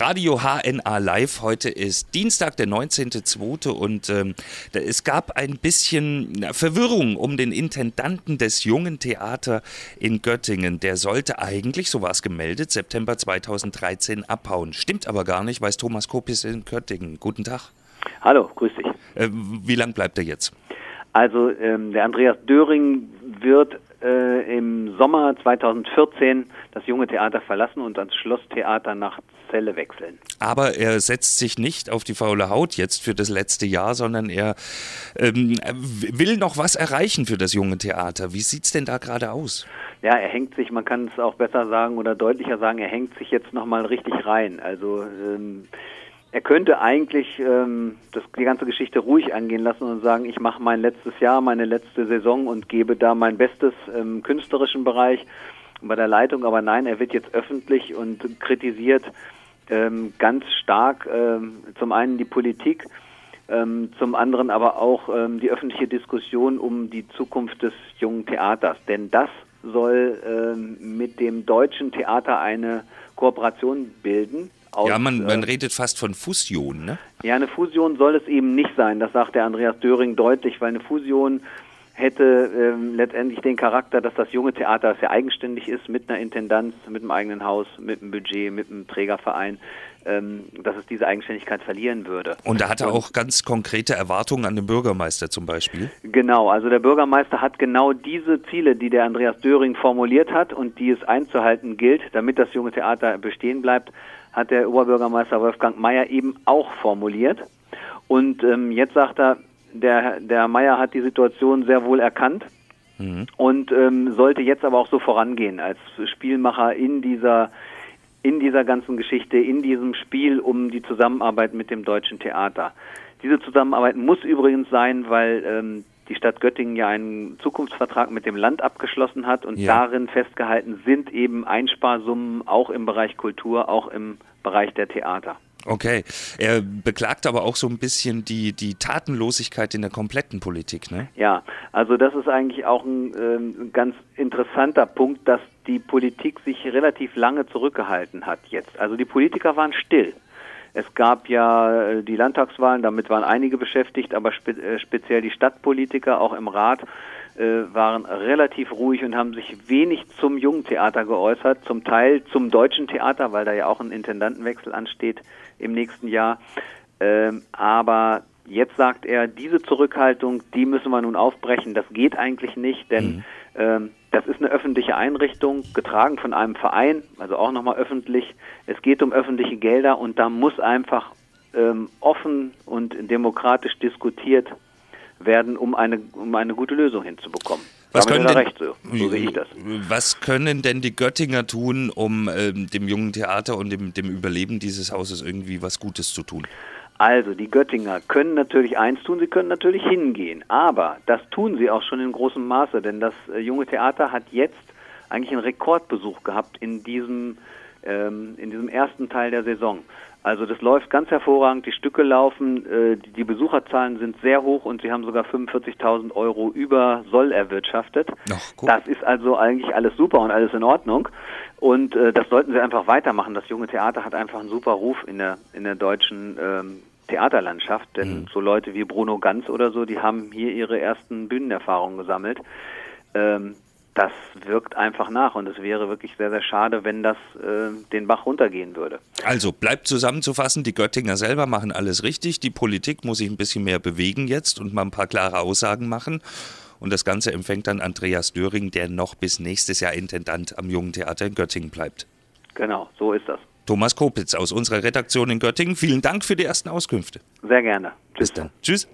Radio HNA Live. Heute ist Dienstag, der 19.02. und ähm, es gab ein bisschen Verwirrung um den Intendanten des Jungen Theater in Göttingen. Der sollte eigentlich, so war es gemeldet, September 2013 abhauen. Stimmt aber gar nicht, weiß Thomas Kopis in Göttingen. Guten Tag. Hallo, grüß dich. Äh, wie lang bleibt er jetzt? Also ähm, der Andreas Döring wird Sommer 2014 das junge Theater verlassen und ans Schlosstheater nach Celle wechseln. Aber er setzt sich nicht auf die faule Haut jetzt für das letzte Jahr, sondern er ähm, will noch was erreichen für das junge Theater. Wie sieht es denn da gerade aus? Ja, er hängt sich, man kann es auch besser sagen oder deutlicher sagen, er hängt sich jetzt nochmal richtig rein. Also ähm, er könnte eigentlich ähm, das, die ganze Geschichte ruhig angehen lassen und sagen, ich mache mein letztes Jahr, meine letzte Saison und gebe da mein Bestes im künstlerischen Bereich bei der Leitung. Aber nein, er wird jetzt öffentlich und kritisiert ähm, ganz stark ähm, zum einen die Politik, ähm, zum anderen aber auch ähm, die öffentliche Diskussion um die Zukunft des jungen Theaters. Denn das soll ähm, mit dem deutschen Theater eine Kooperation bilden aus, ja, man, man äh, redet fast von Fusion, ne? Ja, eine Fusion soll es eben nicht sein. Das sagt der Andreas Döring deutlich, weil eine Fusion hätte ähm, letztendlich den Charakter, dass das junge Theater sehr eigenständig ist, mit einer Intendanz, mit einem eigenen Haus, mit einem Budget, mit einem Trägerverein, ähm, dass es diese Eigenständigkeit verlieren würde. Und da hat er auch ganz konkrete Erwartungen an den Bürgermeister zum Beispiel? Genau, also der Bürgermeister hat genau diese Ziele, die der Andreas Döring formuliert hat und die es einzuhalten gilt, damit das junge Theater bestehen bleibt, hat der Oberbürgermeister Wolfgang Mayer eben auch formuliert. Und ähm, jetzt sagt er, der, der Mayer hat die Situation sehr wohl erkannt mhm. und ähm, sollte jetzt aber auch so vorangehen als Spielmacher in dieser in dieser ganzen Geschichte, in diesem Spiel um die Zusammenarbeit mit dem deutschen Theater. Diese Zusammenarbeit muss übrigens sein, weil ähm, die Stadt Göttingen ja einen Zukunftsvertrag mit dem Land abgeschlossen hat und ja. darin festgehalten sind eben Einsparsummen auch im Bereich Kultur, auch im Bereich der Theater. Okay. Er beklagt aber auch so ein bisschen die, die Tatenlosigkeit in der kompletten Politik, ne? Ja, also das ist eigentlich auch ein äh, ganz interessanter Punkt, dass die Politik sich relativ lange zurückgehalten hat jetzt. Also die Politiker waren still. Es gab ja äh, die Landtagswahlen, damit waren einige beschäftigt, aber spe äh, speziell die Stadtpolitiker auch im Rat äh, waren relativ ruhig und haben sich wenig zum Jugendtheater geäußert, zum Teil zum deutschen Theater, weil da ja auch ein Intendantenwechsel ansteht im nächsten Jahr. Ähm, aber jetzt sagt er, diese Zurückhaltung, die müssen wir nun aufbrechen. Das geht eigentlich nicht, denn mhm. ähm, das ist eine öffentliche Einrichtung, getragen von einem Verein, also auch nochmal öffentlich. Es geht um öffentliche Gelder und da muss einfach ähm, offen und demokratisch diskutiert werden, um eine, um eine gute Lösung hinzubekommen. Was können, denn, recht, so. So was können denn die Göttinger tun, um ähm, dem jungen Theater und dem, dem Überleben dieses Hauses irgendwie was Gutes zu tun? Also, die Göttinger können natürlich eins tun, sie können natürlich hingehen. Aber das tun sie auch schon in großem Maße, denn das äh, junge Theater hat jetzt eigentlich einen Rekordbesuch gehabt in diesem, ähm, in diesem ersten Teil der Saison. Also das läuft ganz hervorragend, die Stücke laufen, äh, die, die Besucherzahlen sind sehr hoch und sie haben sogar 45.000 Euro über Soll erwirtschaftet. Ach, das ist also eigentlich alles super und alles in Ordnung. Und äh, das sollten sie einfach weitermachen. Das junge Theater hat einfach einen super Ruf in der, in der deutschen ähm, Theaterlandschaft, denn mhm. so Leute wie Bruno Ganz oder so, die haben hier ihre ersten Bühnenerfahrungen gesammelt. Ähm, das wirkt einfach nach und es wäre wirklich sehr, sehr schade, wenn das äh, den Bach runtergehen würde. Also bleibt zusammenzufassen, die Göttinger selber machen alles richtig, die Politik muss sich ein bisschen mehr bewegen jetzt und mal ein paar klare Aussagen machen. Und das Ganze empfängt dann Andreas Döring, der noch bis nächstes Jahr Intendant am Jungen Theater in Göttingen bleibt. Genau, so ist das. Thomas Kopitz aus unserer Redaktion in Göttingen, vielen Dank für die ersten Auskünfte. Sehr gerne. Tschüss. Bis dann. Tschüss.